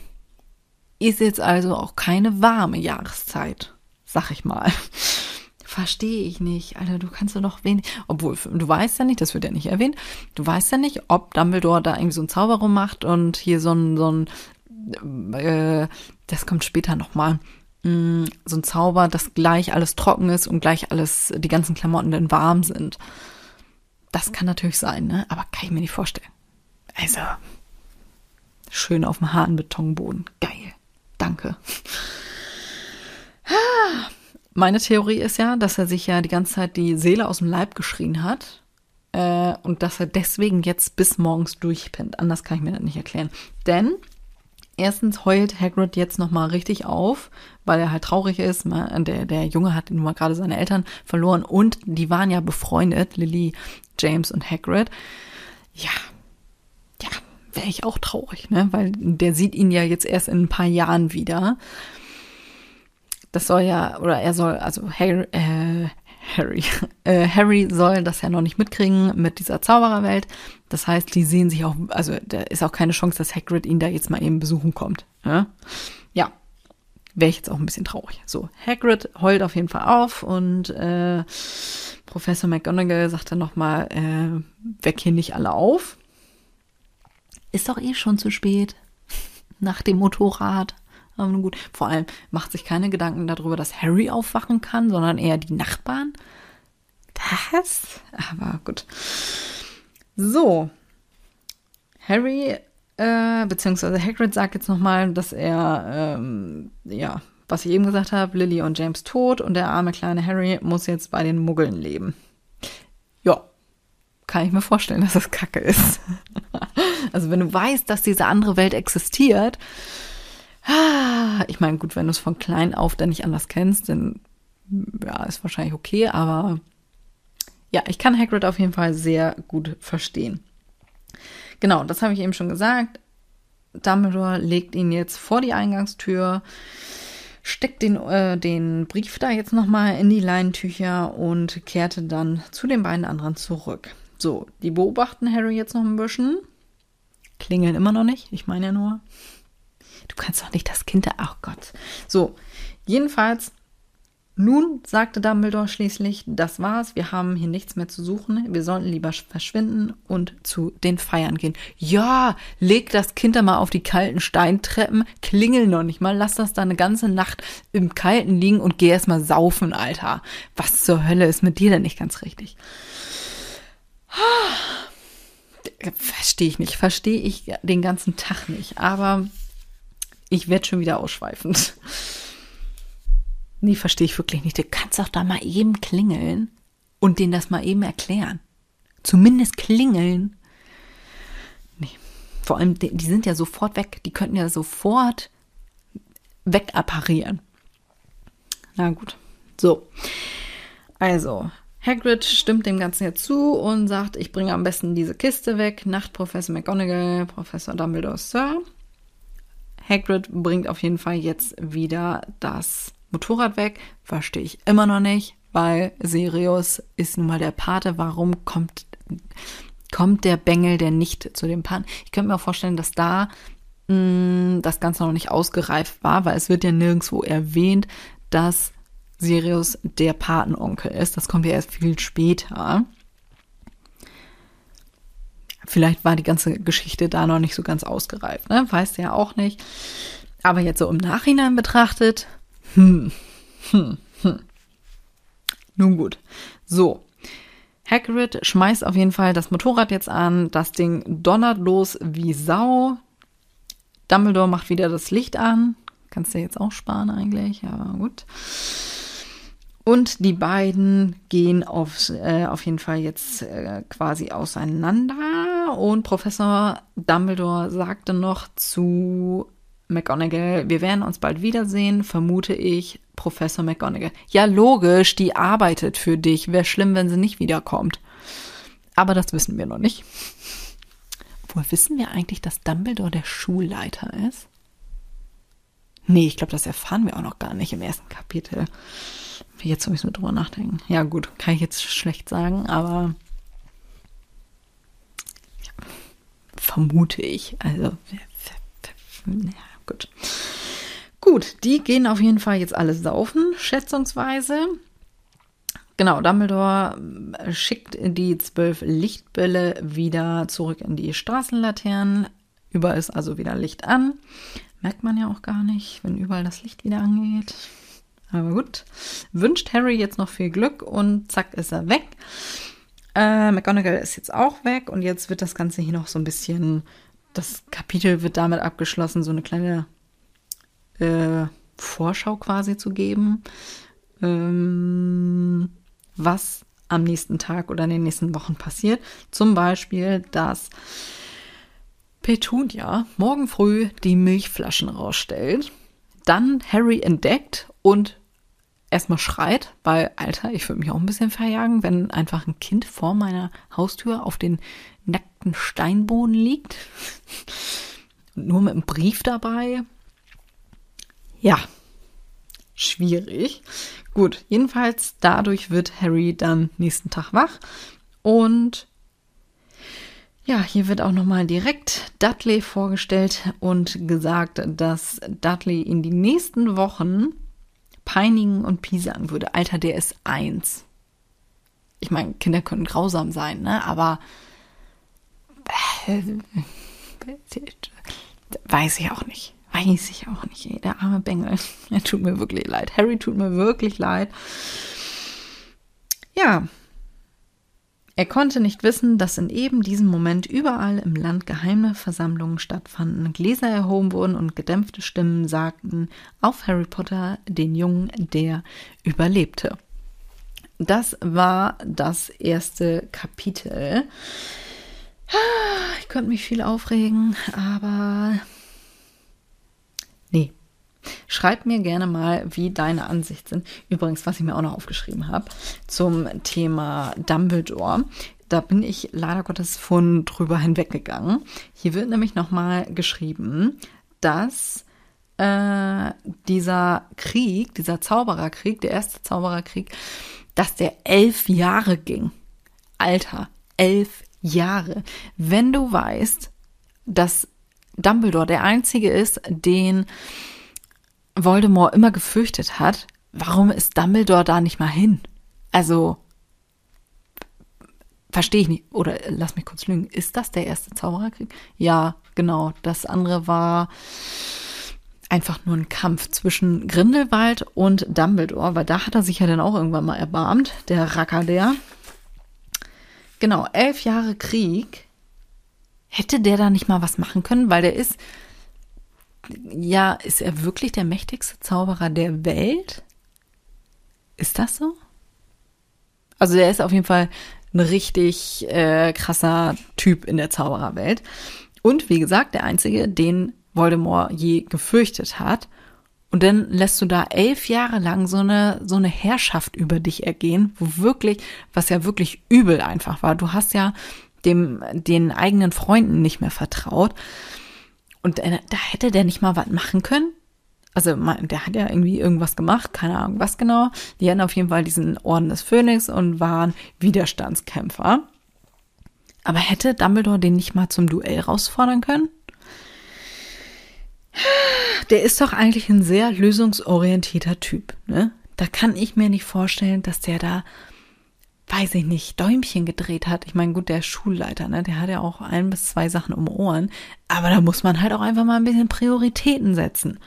Ist jetzt also auch keine warme Jahreszeit, sag ich mal. Verstehe ich nicht. Alter, du kannst ja doch wenig. Obwohl, du weißt ja nicht, das wird ja nicht erwähnt, du weißt ja nicht, ob Dumbledore da irgendwie so ein Zauber macht und hier so ein, so ein, äh, das kommt später nochmal, mm, so ein Zauber, dass gleich alles trocken ist und gleich alles, die ganzen Klamotten dann warm sind. Das kann natürlich sein, ne? Aber kann ich mir nicht vorstellen. Also, schön auf dem harten Betonboden. Geil. Danke. Meine Theorie ist ja, dass er sich ja die ganze Zeit die Seele aus dem Leib geschrien hat. Äh, und dass er deswegen jetzt bis morgens durchpennt. Anders kann ich mir das nicht erklären. Denn erstens heult Hagrid jetzt nochmal richtig auf, weil er halt traurig ist. Der, der Junge hat nun mal gerade seine Eltern verloren und die waren ja befreundet, Lily, James und Hagrid. Ja, wäre ich auch traurig, ne? Weil der sieht ihn ja jetzt erst in ein paar Jahren wieder. Das soll ja, oder er soll, also Harry, äh, Harry, äh, Harry soll das ja noch nicht mitkriegen mit dieser Zaubererwelt. Das heißt, die sehen sich auch, also da ist auch keine Chance, dass Hagrid ihn da jetzt mal eben besuchen kommt. Ne? Ja, wäre ich jetzt auch ein bisschen traurig. So, Hagrid heult auf jeden Fall auf und äh, Professor McGonagall sagt dann nochmal, äh, weck hier nicht alle auf. Ist doch eh schon zu spät. Nach dem Motorrad. Aber nun gut. Vor allem macht sich keine Gedanken darüber, dass Harry aufwachen kann, sondern eher die Nachbarn. Das? Aber gut. So. Harry, äh, beziehungsweise Hagrid sagt jetzt nochmal, dass er, ähm, ja, was ich eben gesagt habe, Lily und James tot und der arme kleine Harry muss jetzt bei den Muggeln leben. Ja, kann ich mir vorstellen, dass das Kacke ist. Also wenn du weißt, dass diese andere Welt existiert, ich meine, gut, wenn du es von klein auf dann nicht anders kennst, dann ja, ist wahrscheinlich okay, aber ja, ich kann Hagrid auf jeden Fall sehr gut verstehen. Genau, das habe ich eben schon gesagt. Dumbledore legt ihn jetzt vor die Eingangstür, steckt den, äh, den Brief da jetzt nochmal in die Leinentücher und kehrte dann zu den beiden anderen zurück. So, die beobachten Harry jetzt noch ein bisschen Klingeln immer noch nicht. Ich meine ja nur. Du kannst doch nicht das Kind. Ach Gott. So, jedenfalls. Nun sagte Dumbledore schließlich, das war's, wir haben hier nichts mehr zu suchen, wir sollten lieber verschwinden und zu den Feiern gehen. Ja, leg das Kind da mal auf die kalten Steintreppen, klingel noch nicht mal, lass das da eine ganze Nacht im Kalten liegen und geh erst mal saufen, Alter. Was zur Hölle ist mit dir denn nicht ganz richtig? Verstehe ich nicht. Verstehe ich den ganzen Tag nicht. Aber ich werde schon wieder ausschweifend. Nee, verstehe ich wirklich nicht. Du kannst doch da mal eben klingeln und denen das mal eben erklären. Zumindest klingeln. Nee. Vor allem, die, sind ja sofort weg. Die könnten ja sofort wegapparieren. Na gut. So. Also, Hagrid stimmt dem Ganzen jetzt zu und sagt, ich bringe am besten diese Kiste weg. Nacht Professor McGonagall, Professor Dumbledore, Sir. Hagrid bringt auf jeden Fall jetzt wieder das Motorrad weg. Verstehe ich immer noch nicht, weil Sirius ist nun mal der Pate. Warum kommt, kommt der Bengel der nicht zu dem Pan. Ich könnte mir auch vorstellen, dass da mh, mm, das Ganze noch nicht ausgereift war, weil es wird ja nirgendwo erwähnt, dass Sirius der Patenonkel ist. Das kommt ja erst viel später. Vielleicht war die ganze Geschichte da noch nicht so ganz ausgereift, ne? Weiß ja auch nicht. Aber jetzt so im Nachhinein betrachtet, hm, hm, hm. Nun gut. So. Hagrid schmeißt auf jeden Fall das Motorrad jetzt an. Das Ding donnert los wie Sau. Dumbledore macht wieder das Licht an. Kannst du jetzt auch sparen eigentlich, aber gut. Und die beiden gehen auf, äh, auf jeden Fall jetzt äh, quasi auseinander. Und Professor Dumbledore sagte noch zu McGonagall, wir werden uns bald wiedersehen, vermute ich, Professor McGonagall. Ja, logisch, die arbeitet für dich. Wäre schlimm, wenn sie nicht wiederkommt. Aber das wissen wir noch nicht. Woher wissen wir eigentlich, dass Dumbledore der Schulleiter ist? Nee, ich glaube, das erfahren wir auch noch gar nicht im ersten Kapitel. Jetzt muss ich mir drüber nachdenken. Ja, gut, kann ich jetzt schlecht sagen, aber ja, vermute ich. Also, ja, gut. Gut, die gehen auf jeden Fall jetzt alle saufen, schätzungsweise. Genau, Dumbledore äh, schickt die zwölf Lichtbälle wieder zurück in die Straßenlaternen. Überall ist also wieder Licht an. Merkt man ja auch gar nicht, wenn überall das Licht wieder angeht. Aber gut. Wünscht Harry jetzt noch viel Glück und zack ist er weg. Äh, McGonagall ist jetzt auch weg und jetzt wird das Ganze hier noch so ein bisschen. Das Kapitel wird damit abgeschlossen, so eine kleine äh, Vorschau quasi zu geben, ähm, was am nächsten Tag oder in den nächsten Wochen passiert. Zum Beispiel, dass Petunia morgen früh die Milchflaschen rausstellt, dann Harry entdeckt und erstmal schreit, weil, Alter, ich würde mich auch ein bisschen verjagen, wenn einfach ein Kind vor meiner Haustür auf den nackten Steinboden liegt. Nur mit einem Brief dabei. Ja, schwierig. Gut, jedenfalls dadurch wird Harry dann nächsten Tag wach und ja, hier wird auch nochmal direkt Dudley vorgestellt und gesagt, dass Dudley in die nächsten Wochen peinigen und piesagen würde. Alter, der ist eins. Ich meine, Kinder können grausam sein, ne? Aber weiß ich auch nicht. Weiß ich auch nicht. Ey. Der arme Bengel. Er tut mir wirklich leid. Harry tut mir wirklich leid. Ja, er konnte nicht wissen, dass in eben diesem Moment überall im Land geheime Versammlungen stattfanden, Gläser erhoben wurden und gedämpfte Stimmen sagten auf Harry Potter, den Jungen, der überlebte. Das war das erste Kapitel. Ich könnte mich viel aufregen, aber Schreib mir gerne mal, wie deine Ansicht sind. Übrigens, was ich mir auch noch aufgeschrieben habe zum Thema Dumbledore. Da bin ich leider Gottes von drüber hinweggegangen. Hier wird nämlich nochmal geschrieben, dass äh, dieser Krieg, dieser Zaubererkrieg, der erste Zaubererkrieg, dass der elf Jahre ging. Alter, elf Jahre. Wenn du weißt, dass Dumbledore der einzige ist, den Voldemort immer gefürchtet hat, warum ist Dumbledore da nicht mal hin? Also, verstehe ich nicht. Oder lass mich kurz lügen. Ist das der erste Zaubererkrieg? Ja, genau. Das andere war einfach nur ein Kampf zwischen Grindelwald und Dumbledore, weil da hat er sich ja dann auch irgendwann mal erbarmt, der Racker der. Genau, elf Jahre Krieg. Hätte der da nicht mal was machen können, weil der ist ja, ist er wirklich der mächtigste Zauberer der Welt? Ist das so? Also der ist auf jeden Fall ein richtig äh, krasser Typ in der Zaubererwelt. Und wie gesagt, der einzige, den Voldemort je gefürchtet hat. Und dann lässt du da elf Jahre lang so eine, so eine Herrschaft über dich ergehen, wo wirklich, was ja wirklich übel einfach war. Du hast ja dem, den eigenen Freunden nicht mehr vertraut. Und da hätte der nicht mal was machen können. Also der hat ja irgendwie irgendwas gemacht, keine Ahnung was genau. Die hatten auf jeden Fall diesen Orden des Phönix und waren Widerstandskämpfer. Aber hätte Dumbledore den nicht mal zum Duell rausfordern können? Der ist doch eigentlich ein sehr lösungsorientierter Typ. Ne? Da kann ich mir nicht vorstellen, dass der da, weiß ich nicht, Däumchen gedreht hat. Ich meine, gut, der Schulleiter, ne, der hat ja auch ein bis zwei Sachen um Ohren. Aber da muss man halt auch einfach mal ein bisschen Prioritäten setzen.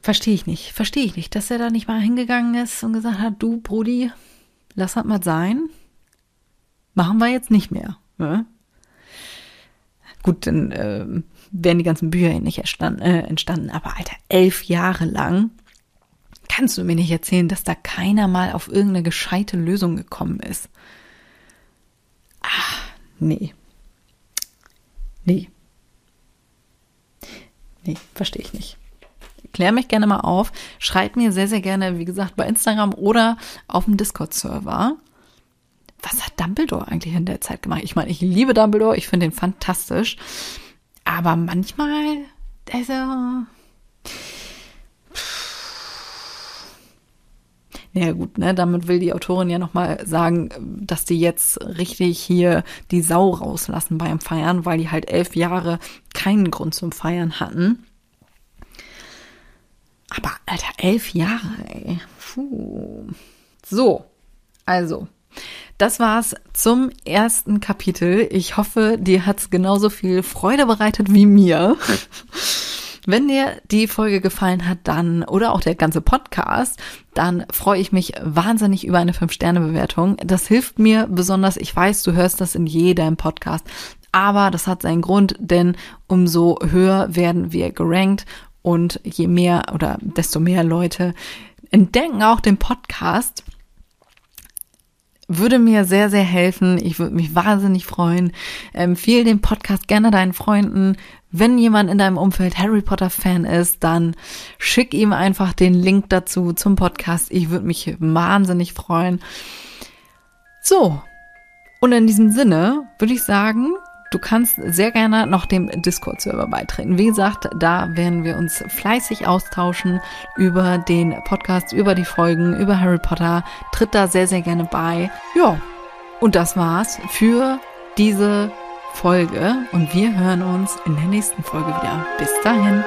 Verstehe ich nicht, verstehe ich nicht, dass er da nicht mal hingegangen ist und gesagt hat, du Brudi, lass das mal sein. Machen wir jetzt nicht mehr. Ne? Gut, dann äh, wären die ganzen Bücher nicht entstanden, äh, entstanden. Aber Alter, elf Jahre lang kannst du mir nicht erzählen, dass da keiner mal auf irgendeine gescheite Lösung gekommen ist. Ah, nee. Nee. Nee, verstehe ich nicht. Klär mich gerne mal auf. Schreib mir sehr, sehr gerne, wie gesagt, bei Instagram oder auf dem Discord-Server was hat Dumbledore eigentlich in der Zeit gemacht? Ich meine, ich liebe Dumbledore, ich finde ihn fantastisch. Aber manchmal, also. Naja gut, ne, damit will die Autorin ja nochmal sagen, dass die jetzt richtig hier die Sau rauslassen beim Feiern, weil die halt elf Jahre keinen Grund zum Feiern hatten. Aber, Alter, elf Jahre, ey. Puh. So, also, das war's zum ersten Kapitel. Ich hoffe, dir hat's genauso viel Freude bereitet wie mir. Wenn dir die Folge gefallen hat, dann oder auch der ganze Podcast, dann freue ich mich wahnsinnig über eine 5-Sterne-Bewertung. Das hilft mir besonders. Ich weiß, du hörst das in jedem Podcast, aber das hat seinen Grund, denn umso höher werden wir gerankt und je mehr oder desto mehr Leute entdecken auch den Podcast würde mir sehr, sehr helfen. Ich würde mich wahnsinnig freuen. Empfehle den Podcast gerne deinen Freunden. Wenn jemand in deinem Umfeld Harry Potter Fan ist, dann schick ihm einfach den Link dazu zum Podcast. Ich würde mich wahnsinnig freuen. So. Und in diesem Sinne würde ich sagen, Du kannst sehr gerne noch dem Discord-Server beitreten. Wie gesagt, da werden wir uns fleißig austauschen über den Podcast, über die Folgen, über Harry Potter. Tritt da sehr, sehr gerne bei. Ja, und das war's für diese Folge. Und wir hören uns in der nächsten Folge wieder. Bis dahin.